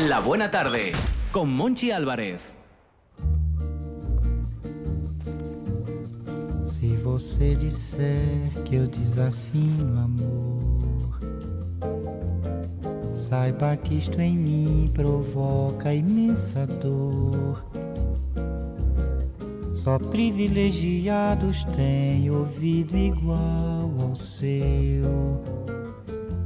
La Buena Tarde con Monchi Álvarez. Se você disser que eu desafino amor, saiba que isto em mim provoca imensa dor. Só privilegiados têm ouvido igual ao seu.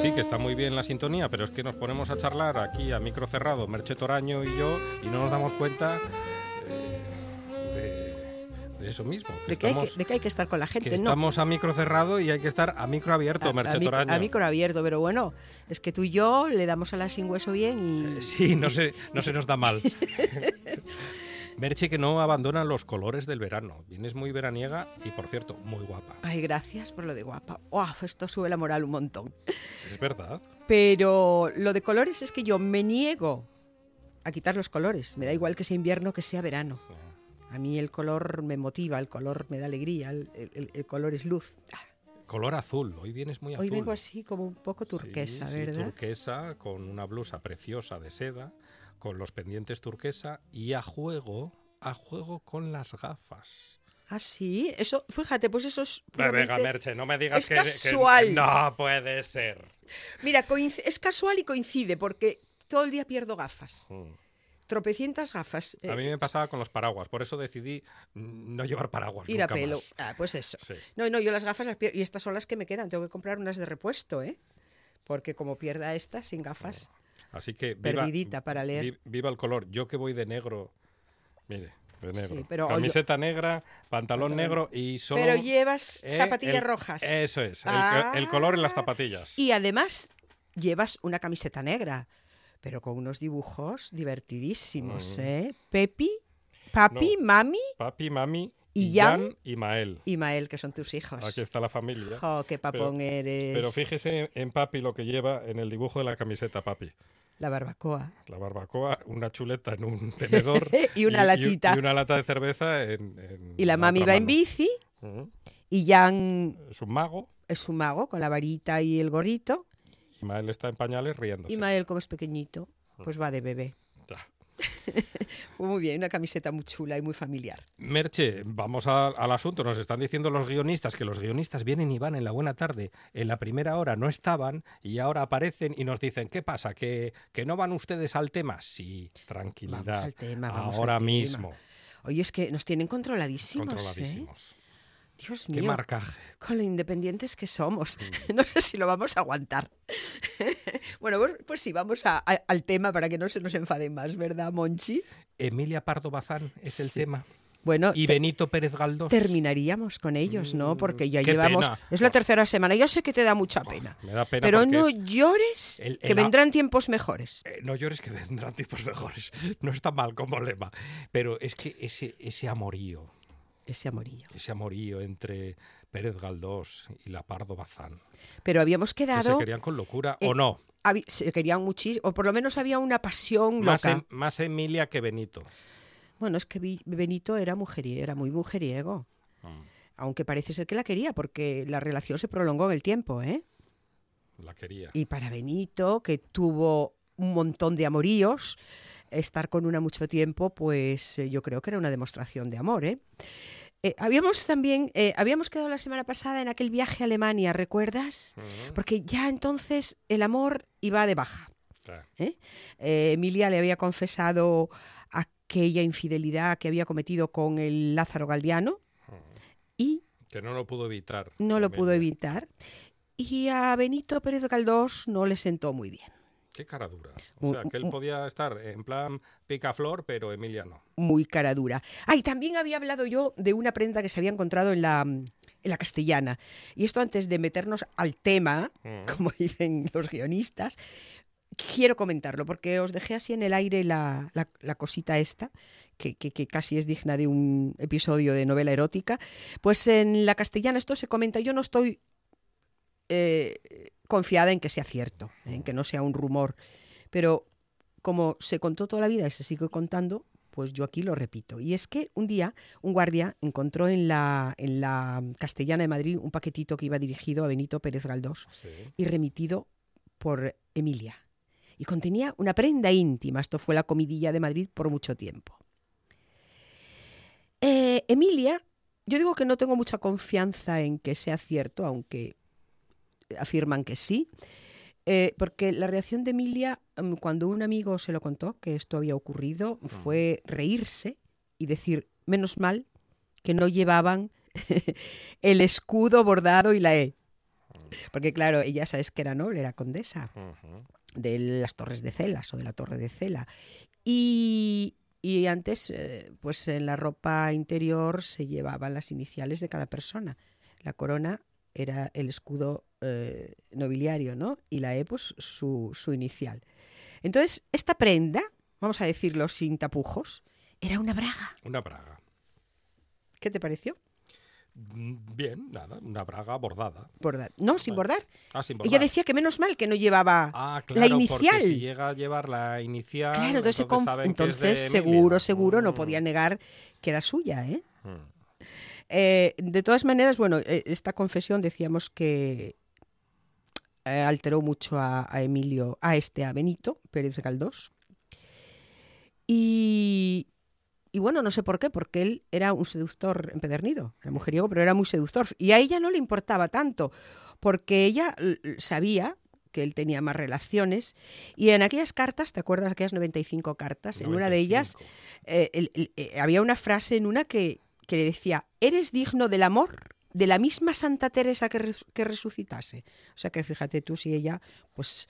Sí, que está muy bien la sintonía, pero es que nos ponemos a charlar aquí a micro cerrado, Merche Toraño y yo, y no nos damos cuenta eh, de, eso mismo. De que, hay que, de que hay que estar con la gente, que ¿no? estamos a micro cerrado y hay que estar a micro abierto, a, Merche a, a micro abierto, pero bueno, es que tú y yo le damos a la sin hueso bien y... Eh, sí, no se, no se nos da mal. Merche que no abandona los colores del verano. Vienes muy veraniega y, por cierto, muy guapa. Ay, gracias por lo de guapa. ¡Wow! Esto sube la moral un montón. Es verdad. Pero lo de colores es que yo me niego a quitar los colores. Me da igual que sea invierno que sea verano. A mí el color me motiva, el color me da alegría, el, el, el color es luz. Color azul, hoy vienes muy azul. Hoy vengo así como un poco turquesa, sí, ¿verdad? Sí, turquesa, con una blusa preciosa de seda, con los pendientes turquesa y a juego, a juego con las gafas. Ah, sí, eso, fíjate, pues eso es. Venga, Merche, no me digas es que, casual. que no puede ser. Mira, es casual y coincide porque todo el día pierdo gafas. Mm. Tropecientas gafas. A mí me pasaba con los paraguas, por eso decidí no llevar paraguas. Ir nunca a pelo. Más. Ah, pues eso. Sí. No, no, yo las gafas las pierdo. Y estas son las que me quedan. Tengo que comprar unas de repuesto, ¿eh? Porque como pierda estas sin gafas. Así que viva, perdidita para leer. Viva el color. Yo que voy de negro. Mire, de negro. Sí, pero Camiseta yo... negra, pantalón, pantalón, negro y solo. Pero llevas eh, zapatillas el, rojas. Eso es, ah, el, el, color en las zapatillas. Y además llevas una camiseta negra, pero con unos dibujos divertidísimos, mm. ¿eh? Pepi, papi, no, mami. Papi, mami. Y Jan, Jan y Mael. Y Mael, que son tus hijos. Aquí está la familia. ¡Jo, qué papón pero, eres! Pero fíjese en Papi lo que lleva en el dibujo de la camiseta Papi. La barbacoa. La barbacoa, una chuleta en un tenedor. y una y, latita. Y, una lata de cerveza en. en y la mami va mano. en bici. Uh -huh. Y Jan. Es un mago. Es un mago con la varita y el gorrito. Y Mael está en pañales riéndose. Y Mael, como es pequeñito, pues va de bebé. Ya. Muy bien, una camiseta muy chula y muy familiar. Merche, vamos a, al asunto. Nos están diciendo los guionistas que los guionistas vienen y van en la buena tarde. En la primera hora no estaban y ahora aparecen y nos dicen, ¿qué pasa? ¿Que, que no van ustedes al tema? Sí, tranquilidad. Vamos al tema, vamos ahora al tema. mismo. Oye, es que nos tienen controladísimos. Controladísimos. ¿eh? Dios ¿Qué mío, marcaje? con lo independientes que somos. Mm. No sé si lo vamos a aguantar. bueno, pues, pues, sí, vamos a, a, al tema para que no se nos enfaden más, ¿verdad, Monchi? Emilia Pardo Bazán es el Sí. tema. Bueno, Y Benito Pérez Galdós. terminaríamos con ellos, ¿no? Mm, Porque ya qué llevamos... pena. Es la Buah. tercera semana. Yo sé que te da mucha pena. Me da pena Pero porque no es- llores, el- que vendrán tiempos mejores. Eh, no llores que vendrán tipos mejores. No está mal como lema. Pero es que ese, ese amorío, Ese amorillo. ese amorío entre Pérez Galdós y la Pardo Bazán. Pero habíamos Que se quedado... querían con locura, eh, ¿o no? se querían muchísimo, o por lo menos había una pasión Más, loca. em- más Emilia que Benito. Bueno, es que Benito era mujeriego, era muy mujeriego. Mm, Aunque parece ser que la quería, porque la relación se prolongó en el tiempo, ¿eh? La quería. Y para Benito, que tuvo un montón de amoríos, estar con una mucho tiempo, pues eh, yo creo que era una demostración de amor, ¿eh? Eh, habíamos también, eh, habíamos quedado la semana pasada en aquel viaje a Alemania, ¿recuerdas? Porque ya entonces el amor iba de baja. Eh, Emilia le había confesado aquella infidelidad que había cometido con el Lázaro Galdiano y Que no lo pudo evitar. no lo pudo evitar. Y a Benito Pérez Galdós no le sentó muy bien. Qué cara dura. O sea, que él podía estar en plan picaflor, pero Emilia no. Muy cara dura. Ah, y también había hablado yo de una prenda que se había encontrado en la, en la castellana. Y esto antes de meternos al tema, Mm. como dicen los guionistas, quiero comentarlo porque os dejé así en el aire la, la- la cosita esta, que, que- que casi es digna de un episodio de novela erótica. Pues en la castellana esto se comenta, yo no estoy eh, confiada en que sea cierto, en que no sea un rumor, pero como se contó toda la vida y se sigue contando, pues yo aquí lo repito. Y es que un día un guardia encontró en la, en la Castellana de Madrid un paquetito que iba dirigido a Benito Pérez Galdós Sí. y remitido por Emilia. Y contenía una prenda íntima. Esto fue la comidilla de Madrid por mucho tiempo. Eh, Emilia, yo digo que no tengo mucha confianza en que sea cierto, aunque afirman que sí, eh, porque la reacción de Emilia mm, cuando un amigo se lo contó que esto había ocurrido fue reírse y decir, menos mal que no llevaban el escudo bordado y la E. Porque claro, ella sabes que era noble, era condesa de las Torres de Celas o de la Torre de Cela. Y, y antes, eh, pues en la ropa interior se llevaban las iniciales de cada persona. La corona era el escudo eh, nobiliario, ¿no? Y la E, pues su, su inicial. Entonces, esta prenda, vamos a decirlo sin tapujos, era una braga. Una braga. ¿Qué te pareció? Mm, Bien, nada, una braga bordada. Borda- No, sin bordar. Ah, sin bordar. Ella decía que menos mal que no llevaba Ah, la claro, inicial. porque si llega a llevar la inicial, Claro, entonces, Emilia. seguro, seguro no Mm, podía negar que era suya, ¿eh? mm. Eh, de todas maneras, bueno, eh, esta confesión decíamos que eh, alteró mucho a, a Emilio, a este, a Benito Pérez Galdós. Y, y bueno, no sé por qué, porque él era un seductor empedernido, era mujeriego, pero era muy seductor. Y a ella no le importaba tanto, porque ella sabía que él tenía más relaciones. Y en aquellas cartas, ¿te acuerdas de aquellas 95 cartas? En una de ellas 95. eh, el- el- eh, había una frase en una que, que le decía, eres digno del amor de la misma Santa Teresa que, res- que resucitase. O sea que fíjate tú si ella pues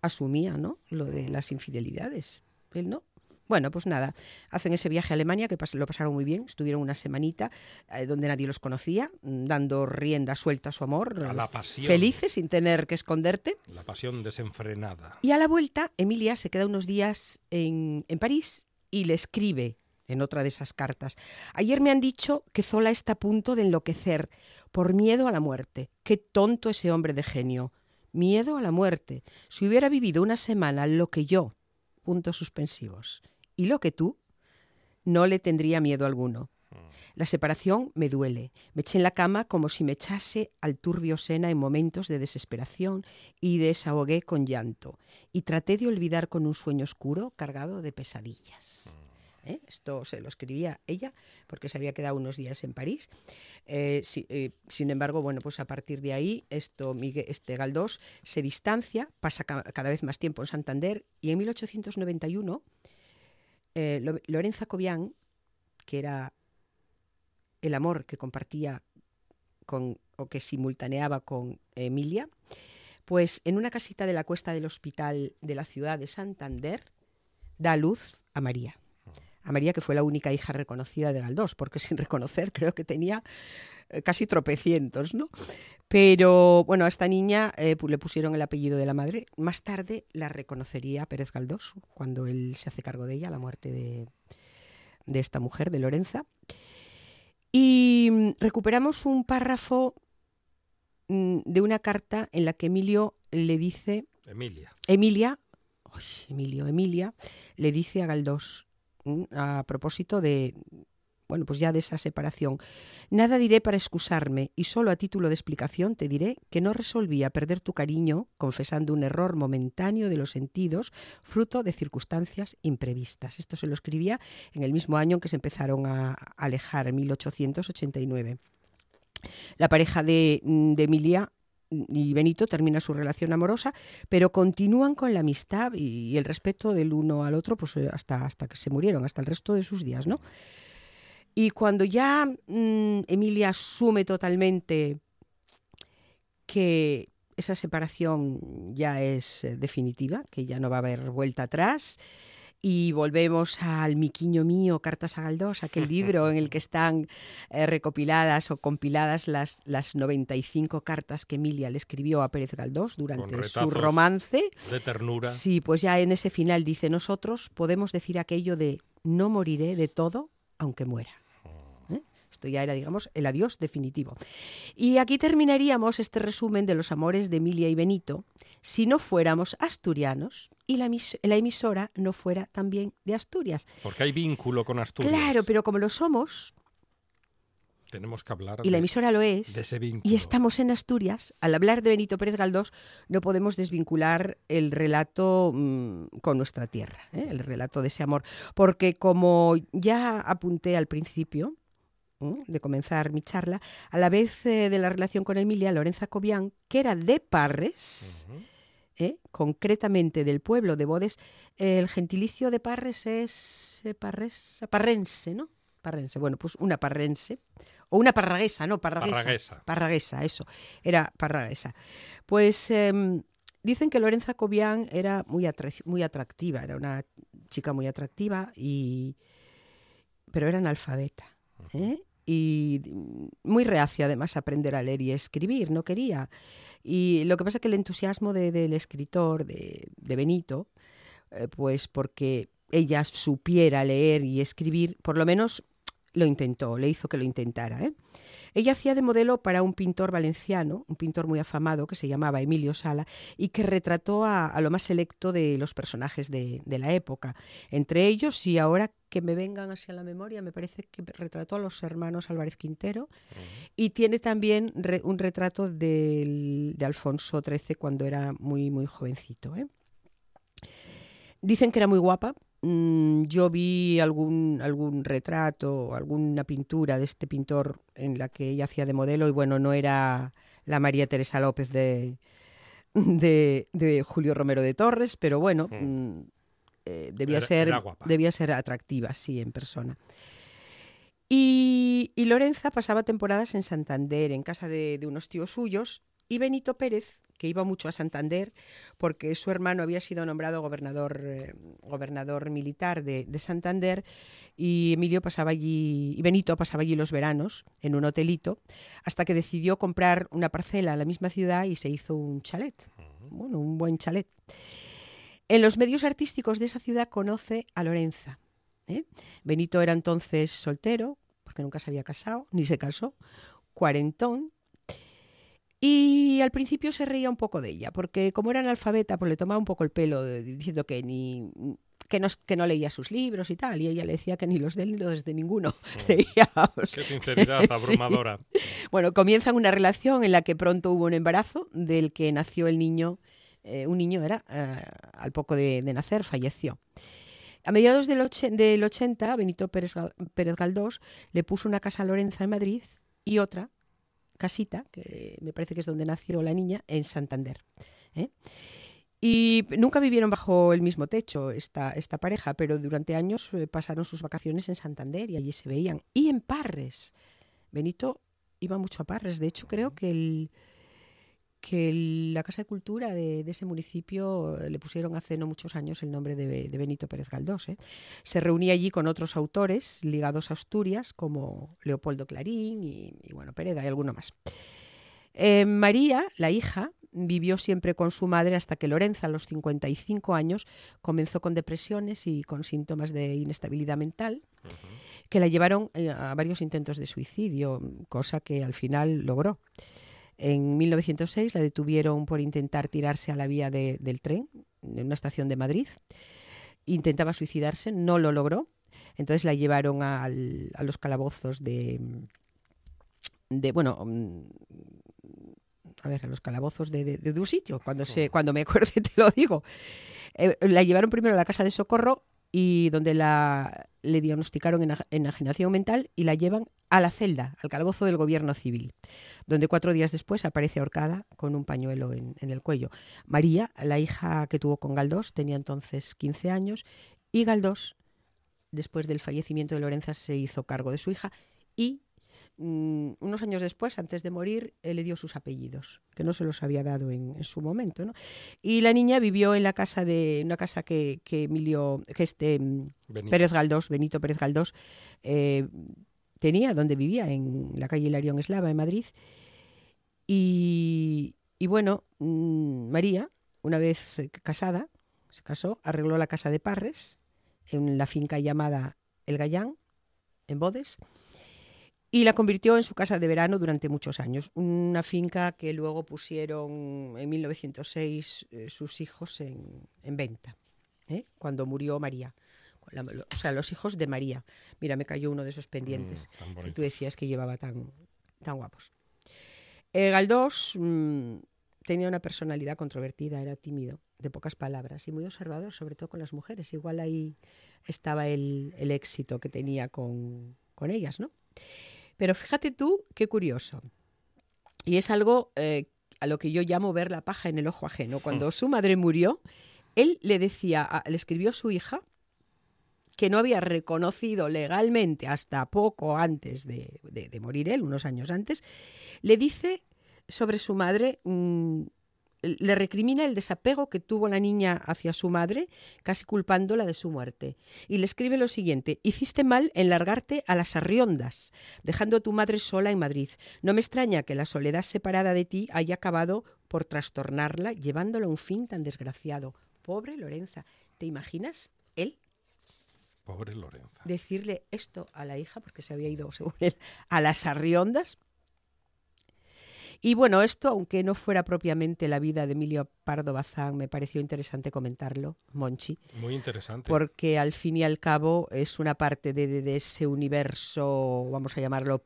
asumía ¿no? lo de las infidelidades. Él no. Bueno, pues nada, hacen ese viaje a Alemania que lo pasaron muy bien, estuvieron una semanita eh, donde nadie los conocía, mm, dando rienda suelta a su amor, A la pasión. felices sin tener que esconderte. La pasión desenfrenada. Y a la vuelta, Emilia se queda unos días en, en París y le escribe en otra de esas cartas. Ayer me han dicho que Zola está a punto de enloquecer por miedo a la muerte. Qué tonto ese hombre de genio. Miedo a la muerte. Si hubiera vivido una semana lo que yo, puntos suspensivos, y lo que tú, no le tendría miedo alguno. La separación me duele. Me eché en la cama como si me echase al turbio Sena en momentos de desesperación y desahogué con llanto. Y traté de olvidar con un sueño oscuro cargado de pesadillas. ¿Eh? Esto se lo escribía ella porque se había quedado unos días en París. Eh, eh, sin embargo, bueno, pues a partir de ahí, esto, Miguel, este Galdós se distancia, pasa ca- cada vez más tiempo en Santander y en 1891 eh, Lo- Lorenza Cobian, que era el amor que compartía con, o que simultaneaba con Emilia, pues en una casita de la cuesta del hospital de la ciudad de Santander da luz a María. A María, que fue la única hija reconocida de Galdós, porque sin reconocer creo que tenía eh, casi tropecientos, ¿no? Pero bueno, a esta niña eh, le pusieron el apellido de la madre. Más tarde la reconocería Pérez Galdós, cuando él se hace cargo de ella, la muerte de, de esta mujer, de Lorenza. Y mm, recuperamos un párrafo mm, de una carta en la que Emilio le dice, Emilia. Emilia, uy, Emilio, Emilia, le dice a Galdós, a propósito de, bueno, pues ya de esa separación, nada diré para excusarme y solo a título de explicación te diré que no resolvía perder tu cariño confesando un error momentáneo de los sentidos, fruto de circunstancias imprevistas. Esto se lo escribía en el mismo año en que se empezaron a alejar, en 1889. La pareja de, de Emilia y Benito termina su relación amorosa, pero continúan con la amistad y el respeto del uno al otro pues, eh, hasta, hasta que se murieron, hasta el resto de sus días, ¿no? Y cuando ya mm, Emilia asume totalmente que esa separación ya es eh, definitiva, que ya no va a haber vuelta atrás, y volvemos al Miquiño mío, Cartas a Galdós, aquel libro en el que están eh, recopiladas o compiladas las, las 95 cartas que Emilia le escribió a Pérez Galdós durante su romance. De ternura. Sí, pues ya en ese final dice, nosotros podemos decir aquello de no moriré de todo aunque muera. Esto ya era, digamos, el adiós definitivo. Y aquí terminaríamos este resumen de los amores de Emilia y Benito si no fuéramos asturianos y la, emis- la emisora no fuera también de Asturias. Porque hay vínculo con Asturias. Claro, pero como lo somos, Tenemos que hablar y la emisora lo es, de ese vínculo. y estamos en Asturias, al hablar de Benito Pérez Galdós no podemos desvincular el relato mm, con nuestra tierra, ¿eh? el relato de ese amor, porque como ya apunté al principio. De comenzar mi charla, a la vez eh, de la relación con Emilia, Lorenza Cobian, que era de Parres. ¿eh? concretamente del pueblo de Bodes, el gentilicio de Parres es eh, parres, parrense, ¿no? Parrense, bueno, pues una parrense, o una parraguesa, ¿no? Parraguesa. Parraguesa. Parraguesa, eso, era parraguesa. Pues em, dicen que Lorenza Cobian era muy, muy atractiva, era una chica muy atractiva, y... pero era analfabeta. ¿Eh? Y muy reacia además a aprender a leer y escribir, no quería. Y lo que pasa es que el entusiasmo de- del escritor, de, de Benito, eh, pues porque ella supiera leer y escribir, por lo menos lo intentó, le hizo que lo intentara. ¿eh? Ella hacía de modelo para un pintor valenciano, un pintor muy afamado que se llamaba Emilio Sala y que retrató a, a lo más selecto de los personajes de, de la época. Entre ellos, y ahora que me vengan hacia la memoria, me parece que retrató a los hermanos Álvarez Quintero y tiene también re- un retrato del- de Alfonso XIII cuando era muy, muy jovencito. ¿eh? Dicen que era muy guapa. Mm, Yo vi algún, algún retrato, alguna pintura de este pintor en la que ella hacía de modelo y bueno, no era la María Teresa López de, de, de Julio Romero de Torres, pero bueno, Mm. mm, eh, debía, Era- ser, era debía ser atractiva, sí, en persona. Y, y Lorenza pasaba temporadas en Santander, en casa de, de unos tíos suyos, y Benito Pérez, que iba mucho a Santander, porque su hermano había sido nombrado gobernador, eh, gobernador militar de, de Santander, y Emilio pasaba allí, y Benito pasaba allí los veranos en un hotelito, hasta que decidió comprar una parcela en la misma ciudad y se hizo un chalet. Bueno, un buen chalet. En los medios artísticos de esa ciudad conoce a Lorenza. ¿eh? Benito era entonces soltero, porque nunca se había casado, ni se casó, cuarentón. Y al principio se reía un poco de ella, porque como era analfabeta, pues le tomaba un poco el pelo, diciendo que ni que no, que no leía sus libros y tal, y ella le decía que ni los de él ni los de ninguno leía. vamos. Qué sinceridad Sí. abrumadora. Bueno, comienzan una relación en la que pronto hubo un embarazo, del que nació el niño, eh, un niño era, eh, al poco de, de nacer, falleció. A mediados del, och- del 80, Benito Pérez, Pérez Galdós le puso una casa a Lorenza en Madrid y otra casita, que me parece que es donde nació la niña, en Santander. ¿eh? Y nunca vivieron bajo el mismo techo esta, esta pareja, pero durante años eh, pasaron sus vacaciones en Santander y allí se veían. Y en Parres. Benito iba mucho a Parres. De hecho, creo que, el, que la Casa de Cultura de, de ese municipio eh, le pusieron hace no muchos años el nombre de, Be- de Benito Pérez Galdós. ¿eh? Se reunía allí con otros autores ligados a Asturias, como Leopoldo Clarín y, y, bueno, Pereda y alguno más. Eh, María, la hija, vivió siempre con su madre hasta que Lorenza, a los 55 años, comenzó con depresiones y con síntomas de inestabilidad mental que la llevaron a varios intentos de suicidio, cosa que al final logró. En 1906 la detuvieron por intentar tirarse a la vía de- del tren en una estación de Madrid. Intentaba suicidarse, no lo logró. Entonces la llevaron al- a los calabozos de, de bueno, mm, a ver, a los calabozos de, de- de un sitio. Cuando, se, cuando me acuerde te lo digo. Eh, la llevaron primero a la casa de socorro y donde la, le diagnosticaron ena- enajenación mental y la llevan a la celda, al calabozo del gobierno civil, donde cuatro días después aparece ahorcada con un pañuelo en, en el cuello. María, la hija que tuvo con Galdós, tenía entonces 15 años y Galdós, después del fallecimiento de Lorenza, se hizo cargo de su hija y mm, unos años después, antes de morir, él le dio sus apellidos, que no se los había dado en, en su momento. ¿no? Y la niña vivió en la casa de una casa que, que Emilio, que este mm, Benito. Pérez Galdós, Benito Pérez Galdós, eh, tenía donde vivía, en la calle Hilarión Eslava, en Madrid. Y, y bueno, mm, María, una vez eh, casada, se casó, arregló la casa de Parres en la finca llamada El Gallán, en Bodes, y la convirtió en su casa de verano durante muchos años. Una finca que luego pusieron en 1906 eh, sus hijos en, en venta, ¿eh? cuando murió María. La- lo- o sea, los hijos de María. Mira, me cayó uno de esos pendientes Mm, que tú decías que llevaba tan, tan guapos. Eh, Galdós mm, tenía una personalidad controvertida, era tímido, de pocas palabras y muy observador, sobre todo con las mujeres. Igual ahí estaba el, el éxito que tenía con, con ellas, ¿no? Pero fíjate tú qué curioso. Y es algo eh, a lo que yo llamo ver la paja en el ojo ajeno. Cuando su madre murió, él le decía, a- le escribió a su hija que no había reconocido legalmente hasta poco antes de, de- de morir él, unos años antes, le dice sobre su madre, mm, le recrimina el desapego que tuvo la niña hacia su madre, casi culpándola de su muerte. Y le escribe lo siguiente, hiciste mal en largarte a las arriondas, dejando a tu madre sola en Madrid. No me extraña que la soledad separada de ti haya acabado por trastornarla, llevándola a un fin tan desgraciado. Pobre Lorenza, ¿te imaginas? Él Pobre Lorenza. decirle esto a la hija, porque se había ido, según él, a las arriondas. Y bueno, esto, aunque no fuera propiamente la vida de Emilio Pardo Bazán, me pareció interesante comentarlo, Monchi, Muy interesante. porque al fin y al cabo es una parte de, de- de ese universo, vamos a llamarlo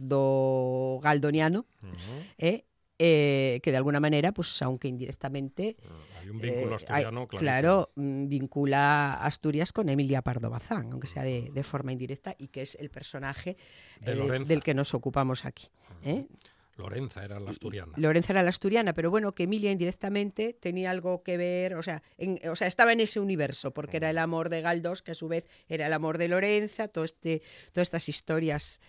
pardo galdoniano. ¿eh? Eh, que de alguna manera, pues aunque indirectamente, Hay un vínculo eh, asturiano, hay- claro, mm, vincula Asturias con Emilia Pardo Bazán, aunque sea de, de forma indirecta, y que es el personaje De eh, del que nos ocupamos aquí. ¿eh? Lorenza era la asturiana. Lorenza era la asturiana, pero bueno, que Emilia indirectamente tenía algo que ver, o sea, en- o sea, estaba en ese universo, porque era el amor de Galdós, que a su vez era el amor de Lorenza, todo este, todas estas historias.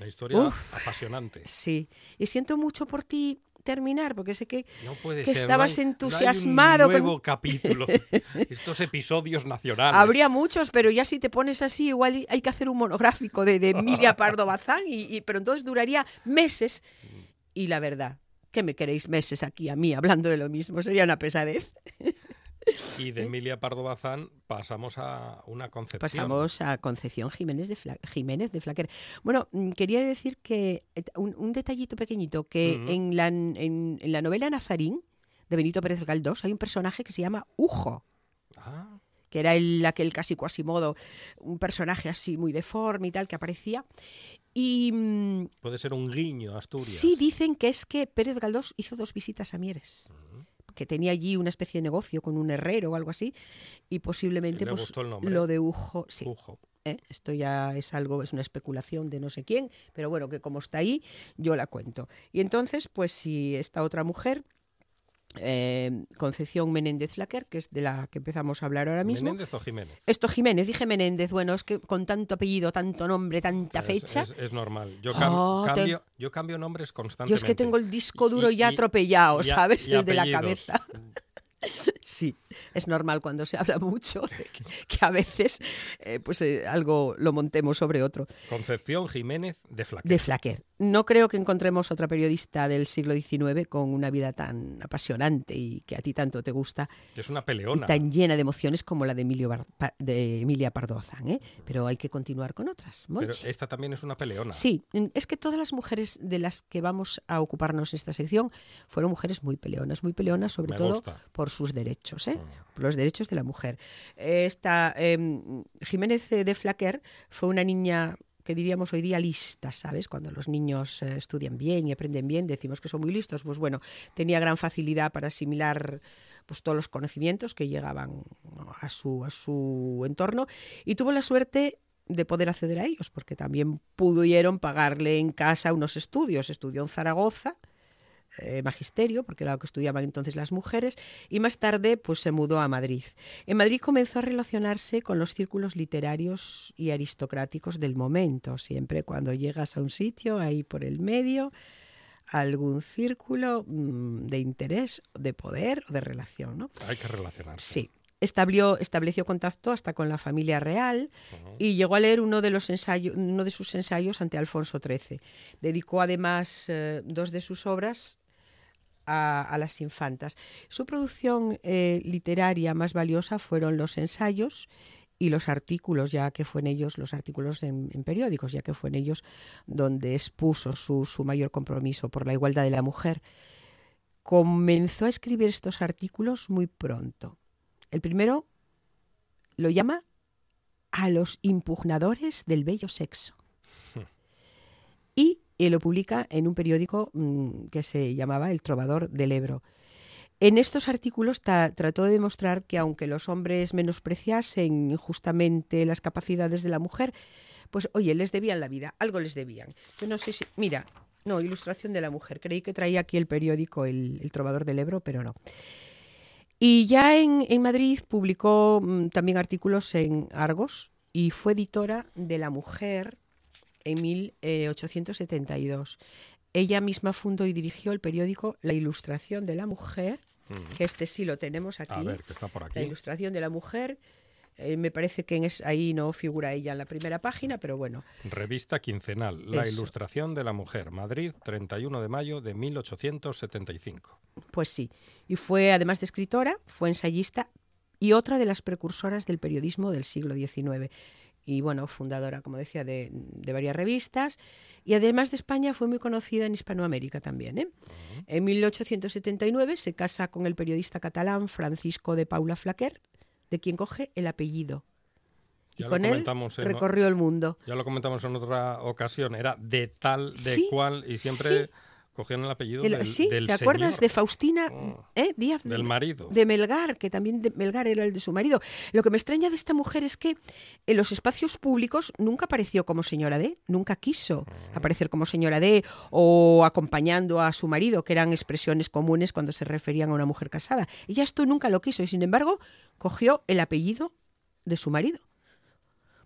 La historia Uf. apasionante. Sí, y siento mucho por ti terminar, porque sé que No puede que ser. estabas no hay- entusiasmado No con- hay un nuevo capítulo. Estos episodios nacionales. Habría muchos, pero ya si te pones así, igual hay que hacer un monográfico de, de Emilia Pardo Bazán, y, y- pero entonces duraría meses. Y la verdad, ¿qué me queréis meses aquí a mí hablando de lo mismo? Sería una pesadez. Y de Emilia Pardo Bazán pasamos a una concepción. Pasamos a Concepción Jiménez de, Fla- Jiménez de Flaquer. Bueno, mm, quería decir que eh, un, un detallito pequeñito, que en, la, en, en la novela Nazarín de Benito Pérez Galdós hay un personaje que se llama Ujo. Ah, que era el, aquel casi Quasimodo, un personaje así muy deforme y tal que aparecía. Y mm, puede ser un guiño Asturias. sí dicen que es que Pérez Galdós hizo dos visitas a Mieres, Ujú. Que tenía allí una especie de negocio con un herrero o algo así, y posiblemente Le pues, lo de Ujo, sí. Ujo. ¿eh? Esto ya es algo, es una especulación de no sé quién, pero bueno, que como está ahí, yo la cuento. Y entonces, pues si esta otra mujer, eh, Concepción Menéndez Flaquer, que es de la que empezamos a hablar ahora mismo, ¿Menéndez o Jiménez? esto Jiménez, dije Menéndez, bueno, es que con tanto apellido, tanto nombre, tanta Es- fecha, Es, es normal. Yo, cam- Oh, te- cambio, yo cambio nombres constantemente. yo es que tengo el disco duro Y- ya y- atropellado, y ¿sabes? y el de la cabeza. Sí, es normal cuando se habla mucho de que, que a veces eh, pues eh, algo lo montemos sobre otro. Concepción Jiménez de Flaquer. De Flaquer. No creo que encontremos otra periodista del siglo XIX con una vida tan apasionante y que a ti tanto te gusta Es una y peleona. tan llena de emociones como la de, Emilio Bar- de Emilia Pardo Bazán, ¿eh? Pero hay que continuar con otras. Pero esta también es una peleona. Sí, es que todas las mujeres de las que vamos a ocuparnos en esta sección fueron mujeres muy peleonas, muy peleonas sobre Me todo gusta. por sus derechos, ¿eh? Mm. por los derechos de la mujer. Esta em, Jiménez de Flaquer fue una niña que diríamos hoy día lista, ¿sabes? Cuando los niños eh, estudian bien y aprenden bien, decimos que son muy listos. Pues bueno, tenía gran facilidad para asimilar pues, todos los conocimientos que llegaban a su, a su entorno y tuvo la suerte de poder acceder a ellos, porque también pudieron pagarle en casa unos estudios. Estudió en Zaragoza, eh, magisterio, porque era lo que estudiaban entonces las mujeres, y más tarde pues se mudó a Madrid. En Madrid comenzó a relacionarse con los círculos literarios y aristocráticos del momento. Siempre cuando llegas a un sitio, ahí por el medio, algún círculo mm, de interés, de poder o de relación, ¿no? Hay que relacionarse. Sí. Estableció contacto hasta con la familia real y llegó a leer uno de, los ensayos, uno de sus ensayos ante Alfonso XIII. Dedicó además eh, dos de sus obras a, a las infantas. Su producción eh, literaria más valiosa fueron los ensayos y los artículos, ya que fue en ellos, los artículos en, en periódicos, ya que fue en ellos donde expuso su, su mayor compromiso por la igualdad de la mujer. Comenzó a escribir estos artículos muy pronto. El primero lo llama a los impugnadores del bello sexo. Y eh, lo publica en un periódico mm, que se llamaba El Trovador del Ebro. En estos artículos ta- trató de demostrar que aunque los hombres menospreciasen injustamente las capacidades de la mujer, pues oye, les debían la vida, algo les debían. Yo no sé si, mira, no, ilustración de la mujer. Creí que traía aquí el periódico El, Trovador del Ebro, pero no. Y ya en, en Madrid publicó mm, también artículos en Argos y fue editora de La Mujer en 1872. Ella misma fundó y dirigió el periódico La Ilustración de la Mujer, que este sí lo tenemos aquí. A ver, que está por La aquí. Ilustración de la Mujer. eh, me parece que en es, ahí no figura ella en la primera página, pero bueno, Revista quincenal. La Eso. Ilustración de la Mujer. Madrid, 31 de mayo de 1875. Pues sí. Y fue, además de escritora, fue ensayista y otra de las precursoras del periodismo del siglo XIX. Y bueno, fundadora, como decía, de, de varias revistas. Y además de España fue muy conocida en Hispanoamérica también. ¿eh? En 1879 se casa con el periodista catalán Francisco de Paula Flaquer, de quien coge el apellido. Y Ya con él en- recorrió el mundo. Ya lo comentamos en otra ocasión. Era de tal, de Sí, cual, y siempre sí. Cogían el apellido El- del, sí, del ¿te acuerdas señor, de Faustina Oh. eh, Díaz? de- del marido. de Melgar, que también de Melgar era el de su marido. Lo que me extraña de esta mujer es que en los espacios públicos nunca apareció como señora D, nunca quiso aparecer como señora D o acompañando a su marido, que eran expresiones comunes cuando se referían a una mujer casada. Ella esto nunca lo quiso y sin embargo cogió el apellido de su marido.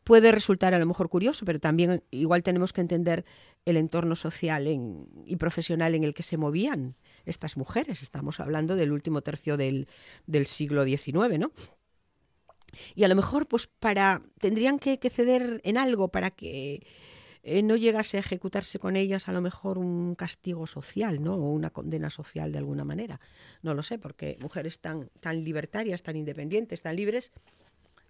Puede resultar a lo mejor curioso, pero también igual tenemos que entender el entorno social y profesional en el que se movían estas mujeres. Estamos hablando del último tercio del, del siglo XIX, ¿no? Y a lo mejor, pues para tendrían que, que ceder en algo para que eh, no llegase a ejecutarse con ellas a lo mejor un castigo social, ¿no? O una condena social de alguna manera. No lo sé, porque mujeres tan, tan libertarias, tan independientes, tan libres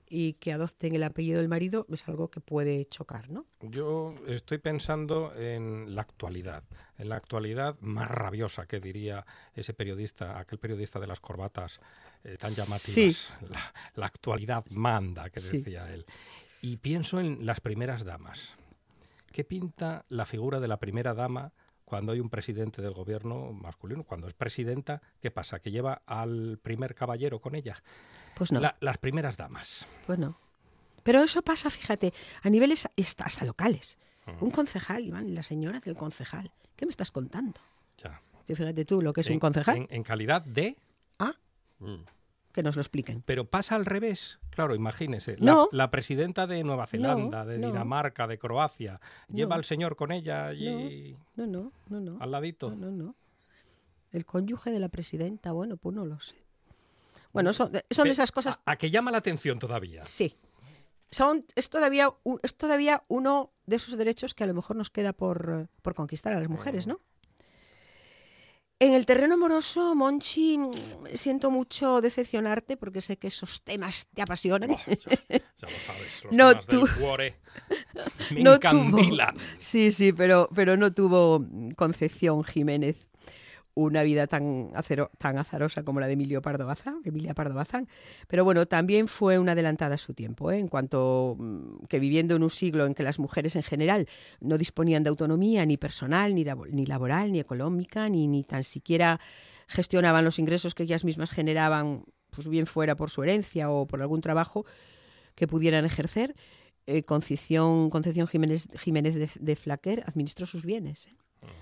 y que adopten el apellido del marido es algo que puede chocar, ¿no? Yo estoy pensando en la actualidad, en la actualidad más rabiosa que diría ese periodista, aquel periodista de las corbatas eh, tan llamativas. La, la actualidad manda, que Sí. decía él. Y pienso en las primeras damas. ¿Qué pinta la figura de la primera dama cuando hay un presidente del gobierno masculino? Cuando es presidenta, ¿qué pasa? ¿Que lleva al primer caballero con ella? Pues no, La- las primeras damas. pues no. Pero eso pasa, fíjate, a niveles hasta, locales. Un concejal, Iván, la señora del concejal. ¿Qué me estás contando? Ya. Que fíjate tú lo que es En- un concejal. En, en calidad de... Ah, Mm. Que nos lo expliquen. Pero pasa al revés. Claro, imagínese. No. La, la presidenta de Nueva Zelanda, de. Dinamarca, de Croacia, lleva al señor con ella allí No, no, no, no. al ladito. No, no, no. El cónyuge de la presidenta, bueno, pues no lo sé. Bueno, son, son esas cosas. A, a que llama la atención todavía. Sí. Son, es, todavía, es todavía uno de esos derechos que a lo mejor nos queda por, por conquistar a las mujeres, ¿no? En el terreno amoroso, Monchi, mm, siento mucho decepcionarte porque sé que esos temas te apasionan. Oh, ya, ya lo sabes, los No, temas tú- del cuore me No tuvo-. Sí, sí, pero, pero no tuvo Concepción Jiménez una vida tan, acero- tan azarosa como la de Emilio Pardo Bazán, Emilia Pardo Bazán. Pero bueno, también fue una adelantada a su tiempo, ¿eh? en cuanto mm, que viviendo en un siglo en que las mujeres en general no disponían de autonomía ni personal, ni, labo- ni laboral, ni económica, ni, ni tan siquiera gestionaban los ingresos que ellas mismas generaban, pues bien fuera por su herencia o por algún trabajo que pudieran ejercer, eh, Concepción, Concepción Jiménez, Jiménez de, de Flaquer administró sus bienes. ¿eh?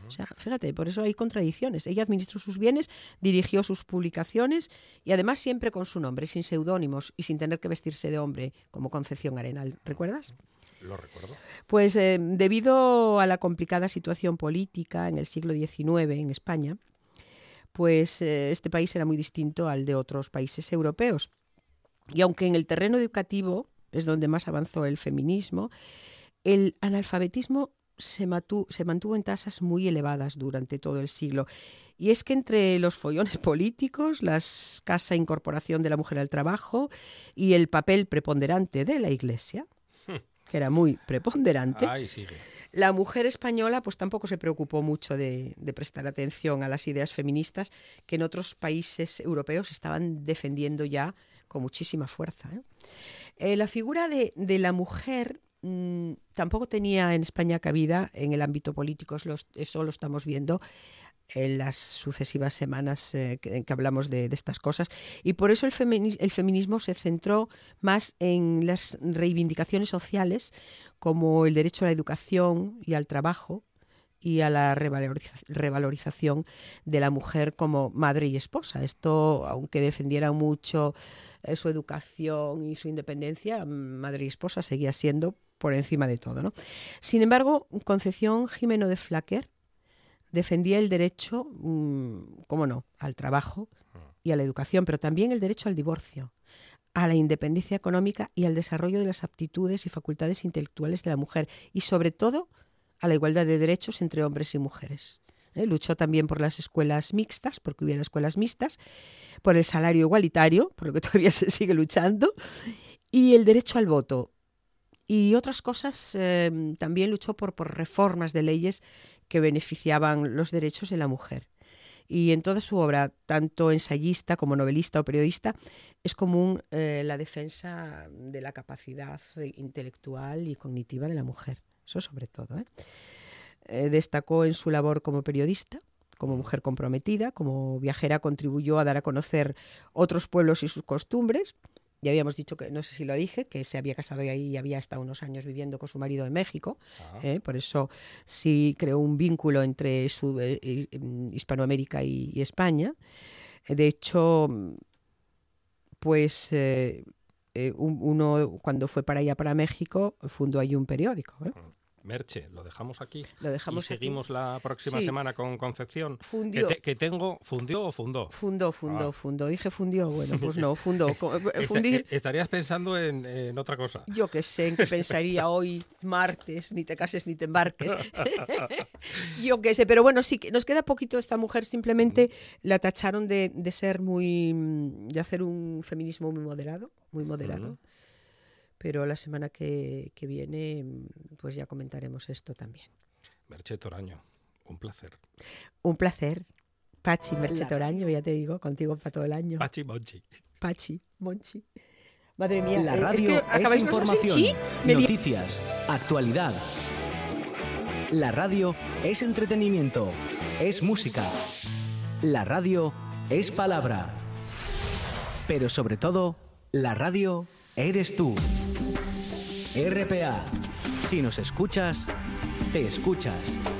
O sea, fíjate, por eso hay contradicciones. Ella administró sus bienes, dirigió sus publicaciones y además siempre con su nombre, sin seudónimos y sin tener que vestirse de hombre, como Concepción Arenal. ¿Recuerdas? Lo recuerdo. Pues eh, debido a la complicada situación política en el siglo XIX en España, pues eh, este país era muy distinto al de otros países europeos. Y aunque en el terreno educativo es donde más avanzó el feminismo, el analfabetismo se, mantuvo en tasas muy elevadas durante todo el siglo. Y es que entre los follones políticos, la escasa incorporación de la mujer al trabajo y el papel preponderante de la Iglesia, que era muy preponderante, sigue. la mujer española pues tampoco se preocupó mucho de, de prestar atención a las ideas feministas que en otros países europeos estaban defendiendo ya con muchísima fuerza. ¿eh? Eh, la figura de, de la mujer mm, tampoco tenía en España cabida en el ámbito político, eso lo estamos viendo en las sucesivas semanas eh, que, en que hablamos de, estas cosas. Y por eso el, femini- el feminismo se centró más en las reivindicaciones sociales, como el derecho a la educación y al trabajo y a la revaloriza- revalorización de la mujer como madre y esposa. Esto, aunque defendiera mucho eh, su educación y su independencia, madre y esposa seguía siendo por encima de todo. ¿no? Sin embargo, Concepción Jimeno de Flaquer defendía el derecho, mm, cómo no, al trabajo y a la educación, pero también el derecho al divorcio, a la independencia económica y al desarrollo de las aptitudes y facultades intelectuales de la mujer y sobre todo a la igualdad de derechos entre hombres y mujeres. ¿eh? Luchó también por las escuelas mixtas, porque hubiera escuelas mixtas, por el salario igualitario, por lo que todavía se sigue luchando, y el derecho al voto. Y otras cosas, eh, también luchó por, reformas de leyes que beneficiaban los derechos de la mujer. Y en toda su obra, tanto ensayista como novelista o periodista, es común eh, la defensa de la capacidad intelectual y cognitiva de la mujer. Eso sobre todo. ¿eh? Eh, destacó en su labor como periodista, como mujer comprometida, como viajera contribuyó a dar a conocer otros pueblos y sus costumbres. Ya habíamos dicho que, no sé si lo dije, que se había casado y ahí había estado unos años viviendo con su marido en México. Ah, ¿eh? Por eso sí creó un vínculo entre su, eh, em, Hispanoamérica y, y España. De hecho, mm, pues eh, un- uno cuando fue para allá, para México, fundó allí un periódico. ¿Eh? Merche, lo dejamos aquí. Lo dejamos y aquí. seguimos la próxima Sí. semana con Concepción. Que, Fundió. te- que tengo, ¿fundió o fundó? Fundó, fundó, Ah. fundó. Dije fundió, bueno, pues no, fundó. Fundir, eh, estarías pensando en, en otra cosa. yo qué sé, en qué pensaría hoy, martes, ni te cases ni te embarques. yo qué sé, pero bueno, sí, que nos queda poquito esta mujer, simplemente la tacharon de, de ser muy, mm, de hacer un feminismo muy moderado, muy moderado. Pero la semana que, que viene, mm, pues ya comentaremos esto también. Merche Toraño, un placer. Un placer. Pachi, Merche Toraño, ya te digo, contigo para todo el año. Pachi Monchi. Pachi, Monchi. Madre mía, La radio que es, información, noticias, actualidad. La radio es entretenimiento, es música. La radio es palabra. Pero sobre todo, la radio eres tú. RPA. Si nos escuchas, te escuchas.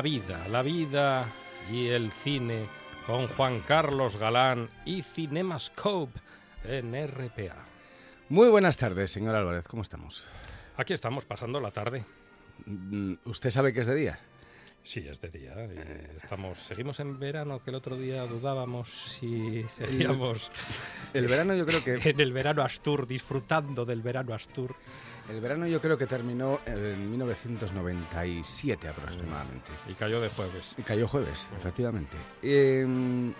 La vida, la vida y el cine con Juan Carlos Galán y Cinemascope en RPA. Muy buenas tardes, señor Álvarez, ¿cómo estamos? Aquí estamos pasando la tarde. Mm, ¿Usted sabe que es de día? Sí, es de día. y Estamos, seguimos en verano, que el otro día dudábamos si seguíamos El verano yo creo que en el verano Astur, disfrutando del verano Astur. el verano yo creo que terminó en 1997 aproximadamente. Y cayó de jueves. Y cayó jueves, efectivamente. Em,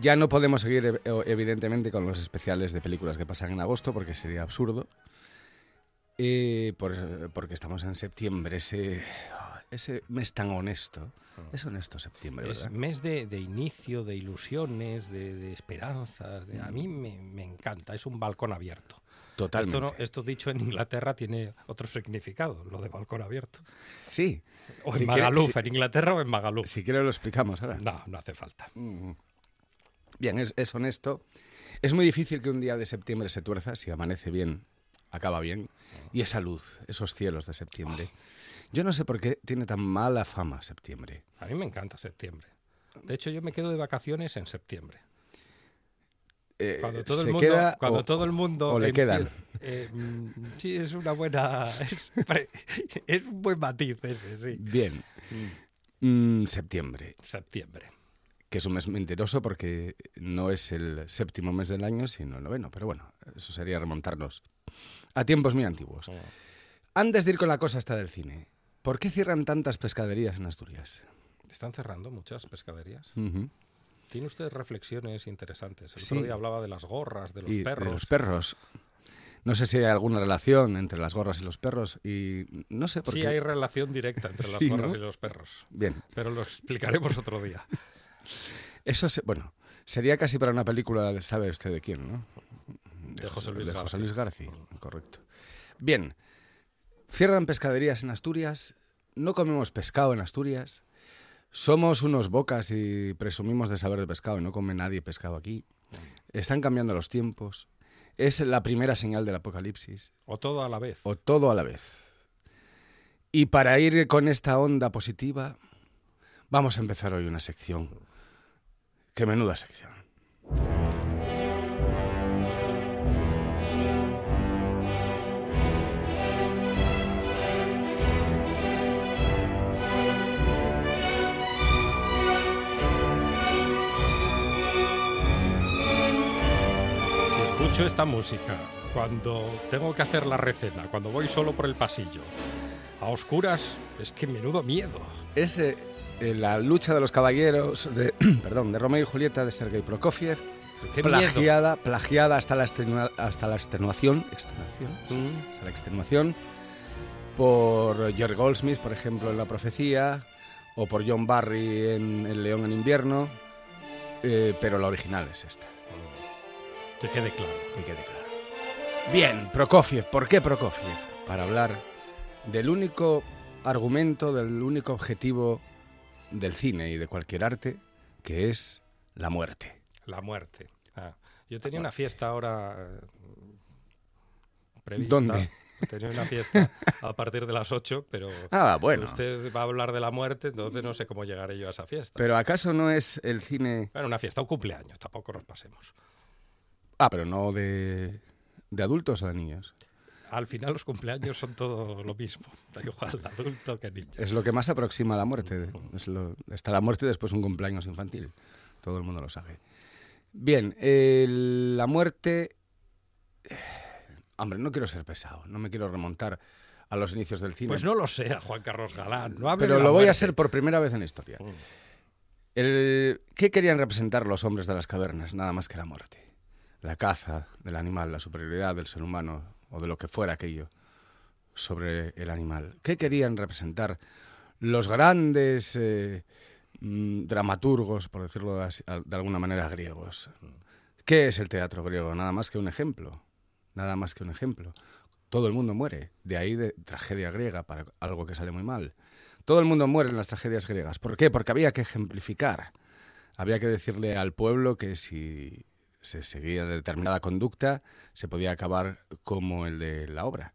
ya no podemos seguir ev- evidentemente con los especiales de películas que pasan en agosto porque sería absurdo. Eh, por- porque estamos en septiembre, ese, ese mes tan honesto. Es honesto septiembre, Es ¿verdad? mes de, de inicio, de ilusiones, de, de esperanzas. de- a mí me, me encanta, es un balcón abierto. Totalmente. Esto, no- esto dicho en Inglaterra tiene otro significado, lo de balcón abierto. Sí. O en Si quiere- Magaluf, si- en Inglaterra o en Magaluf. Si quiere lo explicamos ahora. No, no hace falta. Mm. Bien, es, es honesto. Es muy difícil que un día de septiembre se tuerza. Si amanece bien, acaba bien. Y esa luz, esos cielos de septiembre. Yo no sé por qué tiene tan mala fama septiembre. A mí me encanta septiembre. De hecho, yo me quedo de vacaciones en septiembre. Eh, Cuando todo el mundo, queda cuando o- todo el mundo o le quedan. eh, mm, sí, es una buena, es, es un buen matiz ese, sí. Bien. Mm, septiembre, Septiembre. que es un mes mentiroso porque no es el séptimo mes del año, sino el noveno. Pero bueno, eso sería remontarnos a tiempos muy antiguos. Antes de ir con la cosa esta del cine, ¿por qué cierran tantas pescaderías en Asturias? Están cerrando muchas pescaderías. Tiene usted reflexiones interesantes. El Sí. otro día hablaba de las gorras, de los y perros. de los perros. No sé si hay alguna relación entre las gorras y los perros y no sé por sí, qué. hay relación directa entre las Sí, gorras ¿no? y los perros. Bien, Pero lo explicaremos otro día. eso se- bueno, sería casi para una película, sabe usted de quién, ¿no? De José Luis de José. Luis García, correcto. Bien, cierran pescaderías en Asturias, no comemos pescado en Asturias, somos unos bocas y presumimos de saber de pescado y no come nadie pescado aquí. Están cambiando los tiempos, es la primera señal del apocalipsis. O todo a la vez. o todo a la vez. Y para ir con esta onda positiva, vamos a empezar hoy una sección. Qué menuda sección. Escucho esta música cuando tengo que hacer la recena, cuando voy solo por el pasillo, a oscuras, es que menudo miedo. Es eh, eh, la lucha de los caballeros de, perdón, de Romeo y Julieta de Sergei Prokofiev, Qué miedo. plagiada, plagiada hasta la, extenua- hasta la extenuación, extenuación, Mm. hasta la extenuación por George Goldsmith, por ejemplo, en La Profecía, o por John Barry en El León en Invierno, eh, pero la original es esta. Que quede claro. que quede claro. Bien, Prokofiev. ¿Por qué Prokofiev? Para hablar del único argumento, del único objetivo del cine y de cualquier arte, que es la muerte. La muerte. Ah, Yo tenía una fiesta ahora eh, prevista. ¿Dónde? Tenía una fiesta a partir de las 8, pero Ah, bueno. usted va a hablar de la muerte, entonces no sé cómo llegaré yo a esa fiesta. Pero ¿acaso no es el cine... Bueno, una fiesta, un cumpleaños, tampoco nos pasemos. Ah, pero no de, de adultos o de niños. Al final los cumpleaños son todo lo mismo, da igual adulto que niño. Es lo que más aproxima a la muerte. Es lo- está la muerte después un cumpleaños infantil. Todo el mundo lo sabe. Bien, el- la muerte... eh, Hombre, no quiero ser pesado, no me quiero remontar a los inicios del cine. Pues no lo sea, Juan Carlos Galán. No hable pero de lo voy a hacer por primera vez en la historia. Mm. El- ¿Qué querían representar los hombres de las cavernas? Nada más que la muerte. La caza del animal, la superioridad del ser humano o de lo que fuera aquello sobre el animal. ¿Qué querían representar los grandes eh, mm, dramaturgos, por decirlo de alguna manera, griegos? ¿Qué es el teatro griego? Nada más que un ejemplo. Nada más que un ejemplo. Todo el mundo muere. De ahí de tragedia griega para algo que sale muy mal. Todo el mundo muere en las tragedias griegas. ¿Por qué? Porque había que ejemplificar. Había que decirle al pueblo que si se seguía determinada conducta, se podía acabar como el de la obra.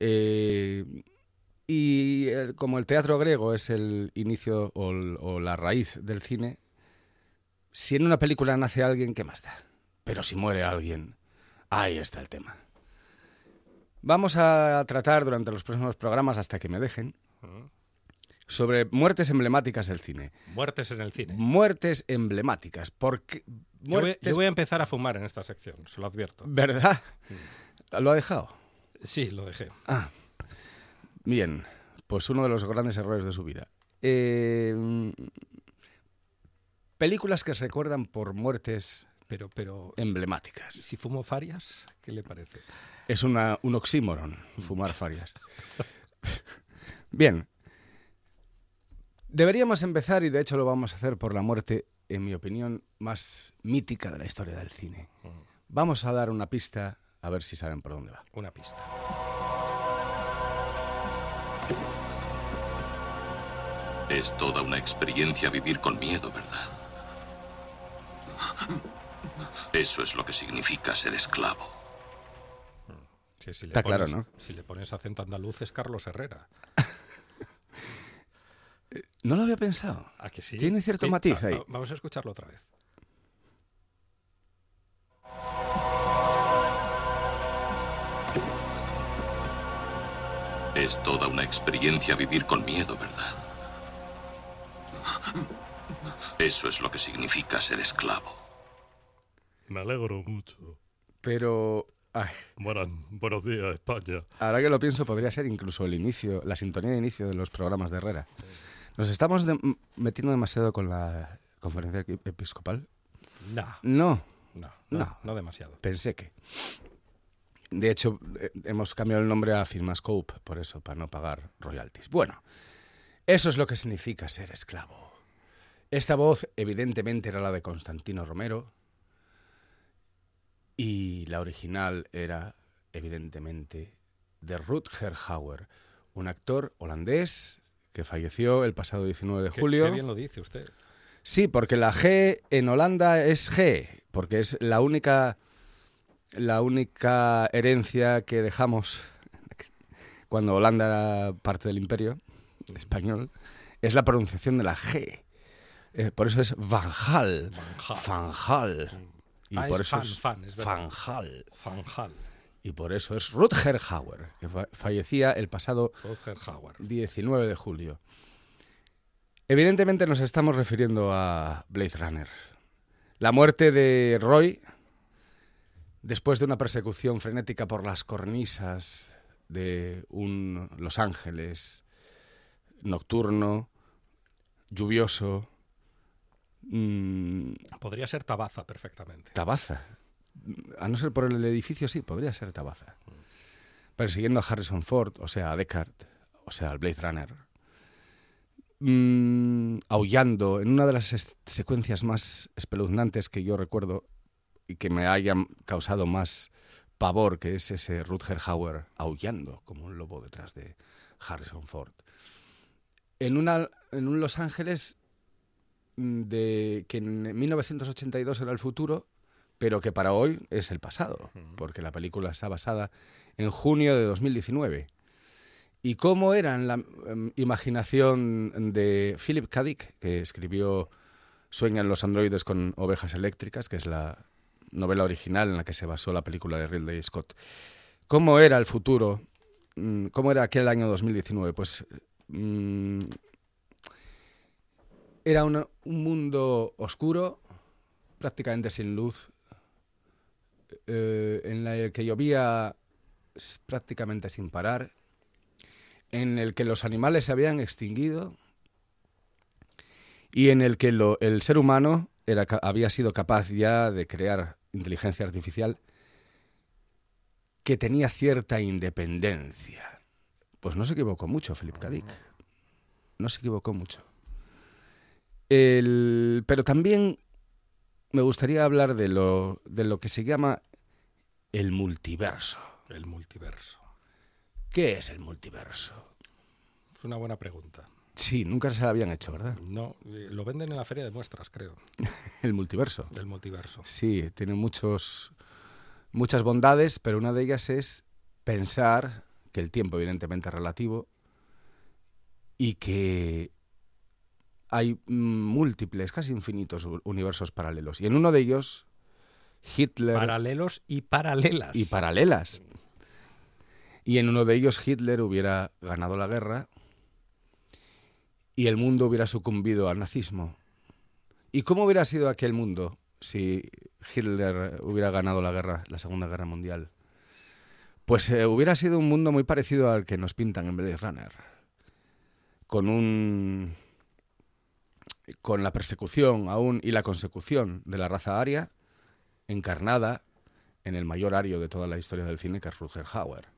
Eh, Y como el teatro griego es el inicio o, o la raíz del cine, si en una película nace alguien, ¿qué más da? Pero si muere alguien, ahí está el tema. Vamos a tratar durante los próximos programas, hasta que me dejen, sobre muertes emblemáticas del cine. Muertes en el cine. Muertes emblemáticas. Porque Yo voy, muertes... yo voy a empezar a fumar en esta sección, se lo advierto. ¿Verdad? ¿Lo ha dejado? Sí, lo dejé. Ah, bien. Pues uno de los grandes errores de su vida. Eh, películas que se recuerdan por muertes Pero, pero, emblemáticas. si fumo farias, ¿qué le parece? Es una, un oxímoron fumar farias. Bien. Deberíamos empezar, y de hecho lo vamos a hacer por la muerte, en mi opinión, más mítica de la historia del cine. Vamos a dar una pista, a ver si saben por dónde va. Una pista. Es toda una experiencia vivir con miedo, ¿verdad? Eso es lo que significa ser esclavo. Sí, si le Está claro, pones- ¿no? Si le pones acento andaluz es Carlos Herrera. No lo había pensado. ¿A que sí? Tiene cierto Sí, matiz va- ahí. va- Vamos a escucharlo otra vez. Es toda una experiencia vivir con miedo, ¿verdad? Eso es lo que significa ser esclavo. Me alegro mucho. Pero ay, Buenas, buenos días, España. ahora que lo pienso, podría ser incluso el inicio, la sintonía de inicio de los programas de Herrera. ¿Nos estamos de- metiendo demasiado con la conferencia episcopal? No, No, no, no, No. no demasiado. pensé que. De hecho, eh, hemos cambiado el nombre a Filmascope, por eso, para no pagar royalties. Bueno, eso es lo que significa ser esclavo. Esta voz, evidentemente, era la de Constantino Romero. Y la original era, evidentemente, de Rutger Hauer, un actor holandés que falleció el pasado 19 de Qué- julio. Qué bien lo dice usted. Sí, porque la G en Holanda es G, porque es la única la única herencia que dejamos cuando Holanda era parte del imperio español es la pronunciación de la G. Eh, por eso es Van Gaal. Van. Van Gaal. Y Ah, por es eso fan, es. Van Gaal. Van Gaal, Y por eso es Rutger Hauer, que fa- fallecía el pasado Rutger Hauer. 19 de julio. Evidentemente nos estamos refiriendo a Blade Runner. La muerte de Roy, después de una persecución frenética por las cornisas de un Los Ángeles nocturno, lluvioso, mm, Podría ser Tabaza perfectamente. Tabaza. A no ser por el edificio, sí, podría ser Tabaza. Persiguiendo a Harrison Ford, o sea, a Deckard, o sea, al Blade Runner. Mm, aullando en una de las secuencias más espeluznantes que yo recuerdo y que me hayan causado más pavor, que es ese Rutger Hauer aullando como un lobo detrás de Harrison Ford. En, una, en un Los Ángeles mm, de que en 1982 era el futuro, pero que para hoy es el pasado, porque la película está basada en junio de 2019. ¿Y cómo era en la em, imaginación de Philip K. Dick, que escribió Sueñan los androides con ovejas eléctricas, que es la novela original en la que se basó la película de Ridley Scott? ¿Cómo era el futuro? Mm, ¿Cómo era aquel año 2019? Pues mm, era una- un mundo oscuro, prácticamente sin luz, eh, en el que llovía prácticamente sin parar, en el que los animales se habían extinguido y en el que lo- el ser humano era, había sido capaz ya de crear inteligencia artificial que tenía cierta independencia. Pues no se equivocó mucho Philip K. Dick. No se equivocó mucho. El- pero también me gustaría hablar de lo, de lo que se llama el multiverso. El multiverso. ¿Qué es el multiverso? Es una buena pregunta. Sí, nunca se la habían hecho, ¿verdad? No, eh, lo venden en la feria de muestras, creo, El multiverso. del multiverso. Sí, tiene muchos, muchas bondades, pero una de ellas es pensar que el tiempo, evidentemente, es relativo y que hay múltiples, casi infinitos universos paralelos. Y en uno de ellos, Hitler... Paralelos y paralelas. y paralelas. Y en uno de ellos Hitler hubiera ganado la guerra y el mundo hubiera sucumbido al nazismo. ¿Y cómo hubiera sido aquel mundo si Hitler hubiera ganado la guerra, la Segunda Guerra Mundial? Pues eh, hubiera sido un mundo muy parecido al que nos pintan en Blade Runner. Con un con la persecución aún y la consecución de la raza aria encarnada en el mayor ario de toda la historia del cine, que es Rutger Hauer.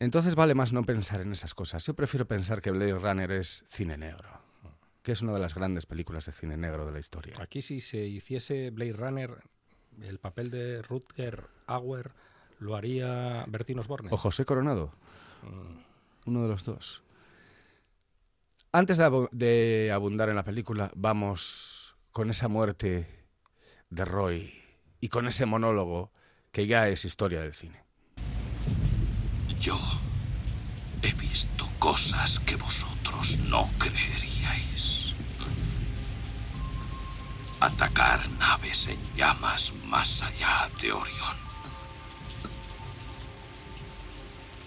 Entonces vale más no pensar en esas cosas. Yo prefiero pensar que Blade Runner es cine negro, que es una de las grandes películas de cine negro de la historia. Aquí si se hiciese Blade Runner, el papel de Rutger Hauer lo haría Bertín Osborne. O José Coronado, uno de los dos. Antes de, de abundar en la película, vamos con esa muerte de Roy y con ese monólogo que ya es historia del cine. Yo he visto cosas que vosotros no creeríais. Atacar naves en llamas más allá de Orión.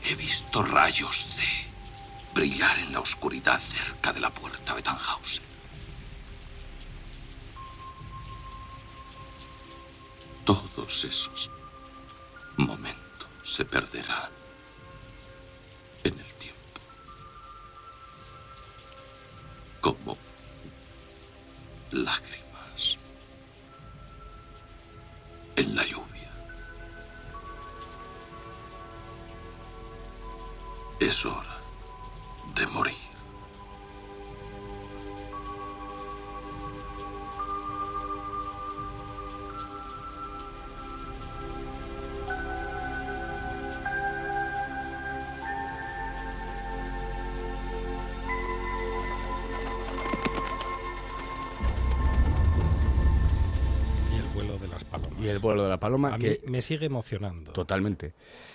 He visto rayos de brillar en la oscuridad cerca de la puerta de Tannhausen. Todos esos momentos se perderán en el tiempo. Como lágrimas en la lluvia. Es hora de morir. Y el vuelo de las palomas. Y el vuelo de la paloma, A que mí me sigue emocionando. totalmente.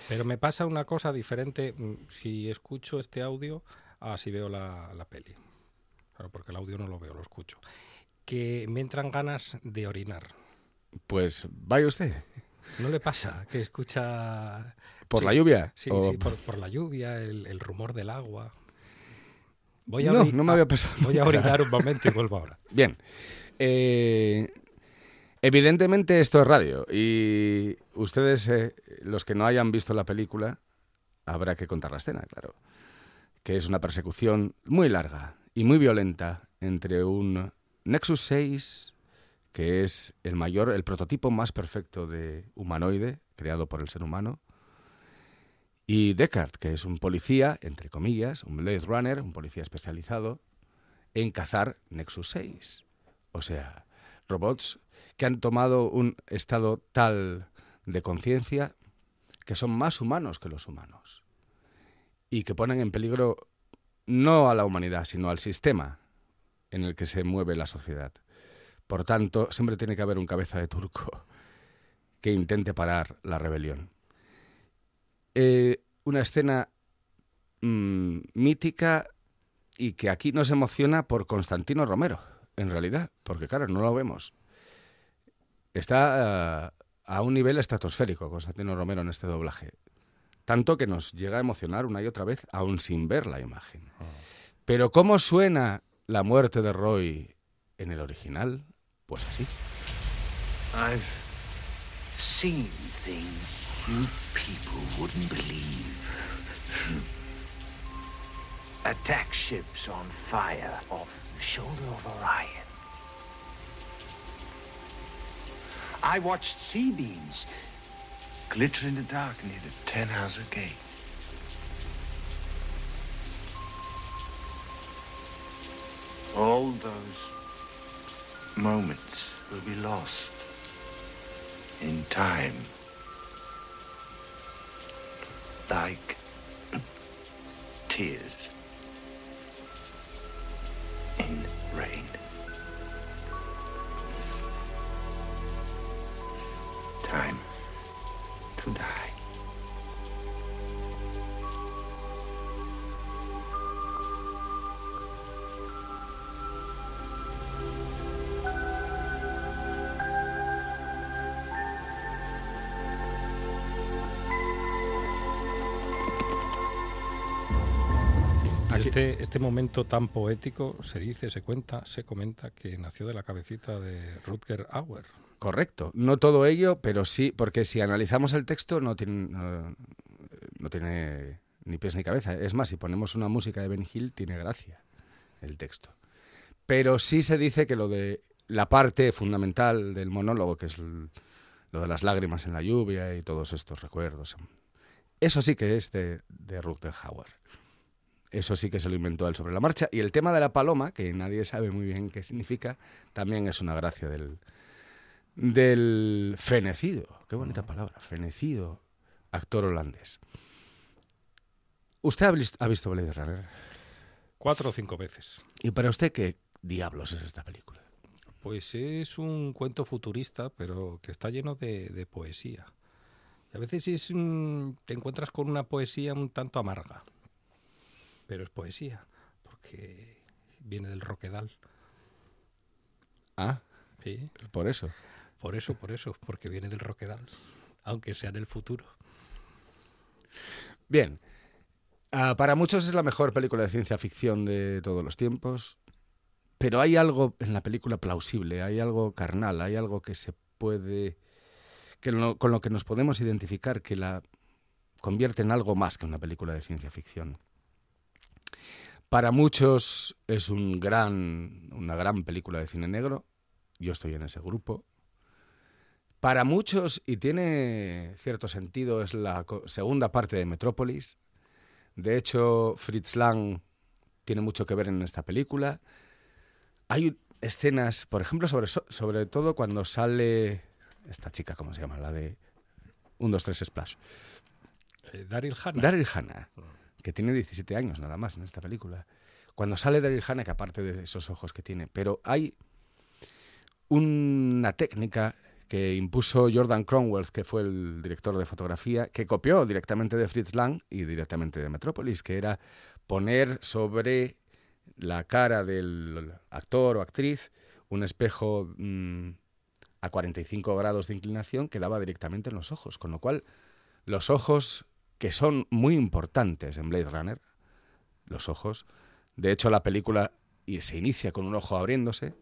Pero me pasa una cosa diferente mm, si escucho este audio a si veo la, la peli. Claro, porque el audio no lo veo, lo escucho. Que me entran ganas de orinar. Pues vaya usted. ¿No le pasa que escucha... ¿Por Sí, la lluvia? Sí, O- sí, por, por la lluvia, el, el rumor del agua. Voy a No, no me ah, había pasado Voy a orinar un momento y vuelvo ahora. Bien. Eh, evidentemente esto es radio y ustedes, eh, los que no hayan visto la película, habrá que contar la escena, claro. Que es una persecución muy larga y muy violenta entre un Nexus 6, que es el mayor, el prototipo más perfecto de humanoide creado por el ser humano, y Deckard, que es un policía, entre comillas, un Blade Runner, un policía especializado en cazar Nexus 6. O sea, robots que han tomado un estado tal de conciencia que son más humanos que los humanos y que ponen en peligro no a la humanidad, sino al sistema en el que se mueve la sociedad. Por tanto, siempre tiene que haber un cabeza de turco que intente parar la rebelión. Eh, una escena mm, mítica y que aquí nos emociona por Constantino Romero, en realidad, porque claro, no lo vemos. Está eh, a un nivel estratosférico Constantino Romero en este doblaje. Tanto que nos llega a emocionar una y otra vez, aún sin ver la imagen. Pero ¿cómo suena la muerte de Roy en el original? Pues así. I've seen things you people wouldn't believe. Attack ships on fire off the shoulder of Orion. I watched sea beams glitter in the dark near the Tannhauser Gate. All those moments will be lost in time. Like tears Este, este, momento tan poético se dice, se cuenta, se comenta que nació de la cabecita de Rutger Auer. Correcto. No todo ello, pero sí, porque si analizamos el texto no tiene, ni pies ni cabeza. Es más, si ponemos una música de Ben Hill, tiene gracia el texto. Pero sí se dice que lo de la parte fundamental del monólogo, que es lo de las lágrimas en la lluvia y todos estos recuerdos, eso sí que es de, de Rutger Hauer. Eso sí que se lo inventó él sobre la marcha. Y el tema de la paloma, que nadie sabe muy bien qué significa, también es una gracia del, del fenecido. Qué bonita palabra, fenecido, actor holandés. ¿Usted ha vis- ha visto Blade Runner? Cuatro o cinco veces. ¿Y para usted qué diablos es esta película? Pues es un cuento futurista, pero que está lleno de, de poesía. Y a veces es, un- te encuentras con una poesía un tanto amarga. Pero es poesía, porque viene del Roquedal. Ah, Sí, por eso. Por eso, por eso, porque viene del Roquedal, aunque sea en el futuro. Bien. Ah, para muchos es la mejor película de ciencia ficción de todos los tiempos, pero hay algo en la película plausible, hay algo carnal, hay algo que se puede, que con lo que nos podemos identificar, que la convierte en algo más que una película de ciencia ficción. Para muchos es un gran, una gran película de cine negro, yo estoy en ese grupo. Para muchos, y tiene cierto sentido, es la segunda parte de Metrópolis. De hecho, Fritz Lang tiene mucho que ver en esta película. Hay escenas, por ejemplo, sobre, so- sobre todo cuando sale esta chica, ¿cómo se llama? La de 1, 2, 3 Splash. Eh, Daryl Hannah. Daryl Hannah, que tiene 17 años nada más en esta película. Cuando sale Daryl Hannah, que aparte de esos ojos que tiene, pero hay una técnica que impuso Jordan Cromwell, que fue el director de fotografía, que copió directamente de Fritz Lang y directamente de Metrópolis, que era poner sobre la cara del actor o actriz un espejo mm, a 45 grados de inclinación que daba directamente en los ojos, con lo cual los ojos que son muy importantes en Blade Runner, los ojos, de hecho la película y se inicia con un ojo abriéndose,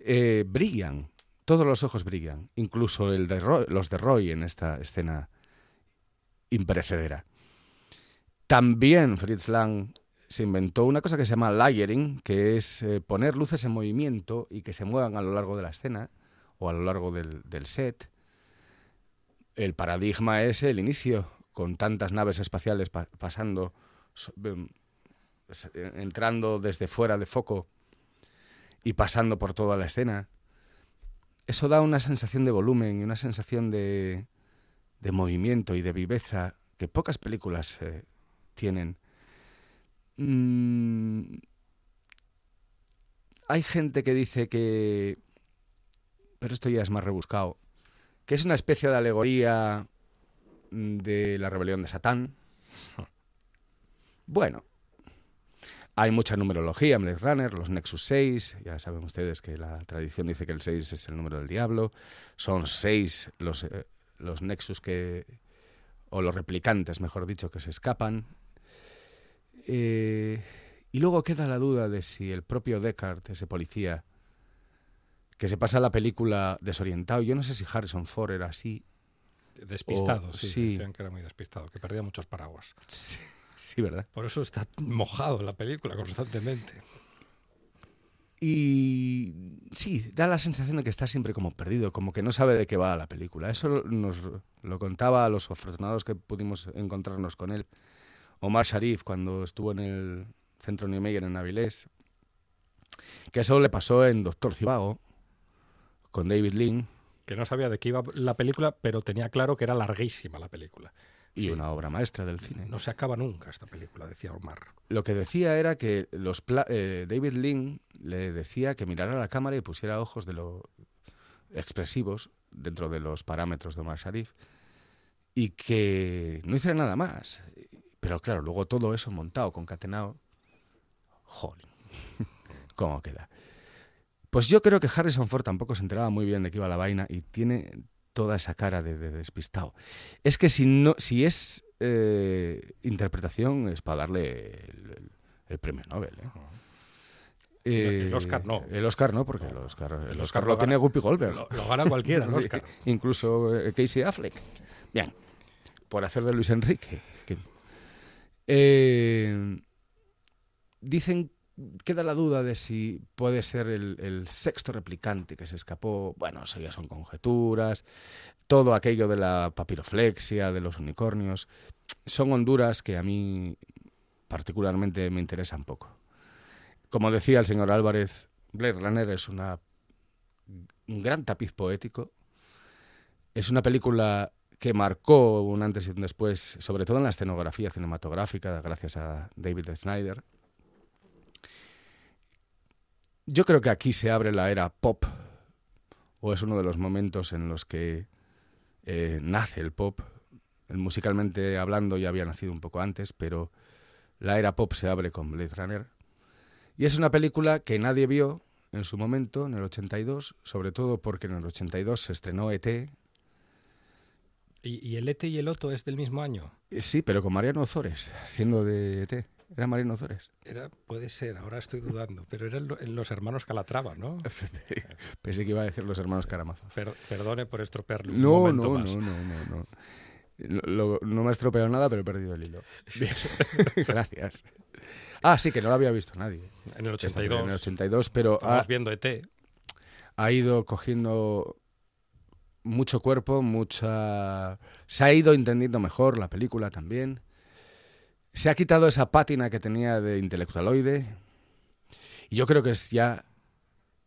eh, brillan, todos los ojos brillan, incluso el de los de Roy en esta escena imperecedera. También Fritz Lang se inventó una cosa que se llama layering, que es eh, poner luces en movimiento y que se muevan a lo largo de la escena o a lo largo del, set. El paradigma es el inicio, con tantas naves espaciales pa- pasando, em, entrando desde fuera de foco y pasando por toda la escena. Eso da una sensación de volumen y una sensación de, de movimiento y de viveza que pocas películas eh, tienen. Mm, hay gente que dice que, pero esto ya es más rebuscado, que es una especie de alegoría mm, de la rebelión de Satán. Bueno, hay mucha numerología Blade Runner, los Nexus 6, ya saben ustedes que la tradición dice que el 6 es el número del diablo, son 6 los, eh, los Nexus que, o los replicantes, mejor dicho, que se escapan. Eh, y luego queda la duda de si el propio Deckard, ese policía, que se pasa la película desorientado, yo no sé si Harrison Ford era así. Despistado, sí, sí. Decían que era muy despistado, que perdía muchos paraguas. Sí, sí, ¿verdad? Por eso está mojado la película constantemente. Y sí, da la sensación de que está siempre como perdido, como que no sabe de qué va la película. Eso nos lo contaba a los afortunados que pudimos encontrarnos con él. Omar Sharif, cuando estuvo en el centro Niemeyer en Avilés, que eso le pasó en Doctor Cibago, con David Lean, Que no sabía de qué iba la película, pero tenía claro que era larguísima la película. Y una obra maestra del cine. No se acaba nunca esta película, decía Omar. Lo que decía era que los pla- eh, David Lean le decía que mirara a la cámara y pusiera ojos de lo expresivos dentro de los parámetros de Omar Sharif y que no hiciera nada más. Pero claro, luego todo eso montado, concatenado, jolín, ¿cómo queda? Pues yo creo que Harrison Ford tampoco se enteraba muy bien de qué iba la vaina y tiene toda esa cara de, de despistado. Es que si, no, si es eh, interpretación es para darle el, el- el premio Nobel. ¿eh? Eh, El Oscar no. El Oscar no, porque el Oscar, el Oscar Oscar lo, lo tiene Guppy Goldberg. Lo, lo gana cualquiera, el Oscar. Incluso eh, Casey Affleck. Bien, por hacer de Luis Enrique. que- Eh, dicen, queda la duda de si puede ser el, sexto replicante que se escapó. Bueno, eso ya son conjeturas. Todo aquello de la papiroflexia, de los unicornios. Son honduras que a mí particularmente me interesan poco. Como decía el señor Álvarez, Blade Runner es una, un gran tapiz poético. Es una película que marcó un antes y un después, sobre todo en la escenografía cinematográfica, gracias a David Snyder. Yo creo que aquí se abre la era pop, o es uno de los momentos en los que eh, nace el pop. Musicalmente hablando ya había nacido un poco antes, pero la era pop se abre con Blade Runner. Y es una película que nadie vio en su momento, en el 82, sobre todo porque en el 82 se estrenó ET. ¿Y, y el Ete y el Otto es del mismo año? Sí, pero con Mariano Ozores, haciendo de ET. Era Mariano Ozores. Era, puede ser, ahora estoy dudando, pero eran lo- los hermanos Calatrava, ¿no? Pensé que iba a decir los hermanos Karamazov. Per- perdone por estropearle un No, momento no, más. no, no, no, no. Lo- lo- no me ha estropeado nada, pero he perdido el hilo. Gracias. Ah, sí, que no lo había visto nadie. En el Esta 82. película En el 82, pero Estamos ha, viendo ET. ha ido cogiendo mucho cuerpo, mucha... Se ha ido entendiendo mejor la película también. Se ha quitado esa pátina que tenía de intelectualoide. Y yo creo que es ya...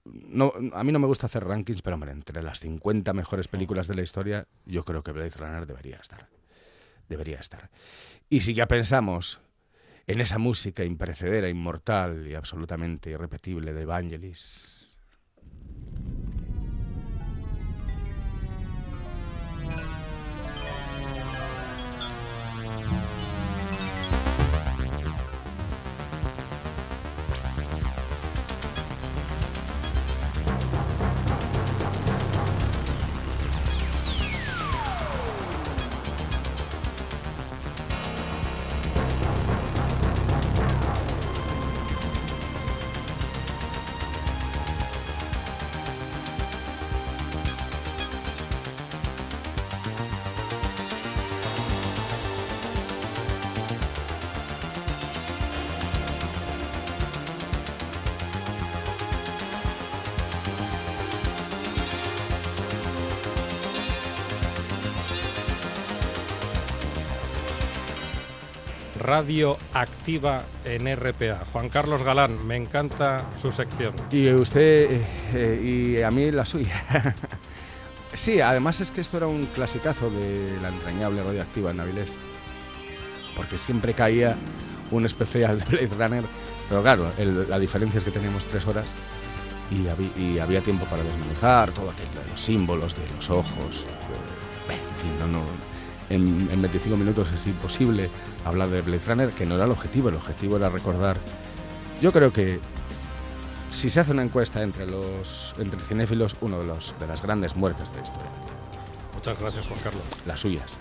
No, a mí no me gusta hacer rankings, pero hombre, entre las 50 mejores películas de la historia, yo creo que Blade Runner debería estar. Debería estar. Y si ya pensamos en esa música imprecedera, inmortal y absolutamente irrepetible de Evangelis, Radio activa en RPA. Juan Carlos Galán, me encanta su sección. Y usted, eh, eh, y a mí la suya. sí, además es que esto era un clasicazo de la entrañable radioactiva en Avilés. Porque siempre caía un especial de Blade Runner. Pero claro, la diferencia es que teníamos tres horas y, habí- y había tiempo para desmenuzar todo aquello los símbolos, de los ojos. en fin, no, en, en 25 minutos es imposible hablar de Blade Runner, que no era el objetivo. El objetivo era recordar. Yo creo que si se hace una encuesta entre los entre cinéfilos, uno de los de las grandes muertes de la historia, Muchas gracias, Juan Carlos. las suyas.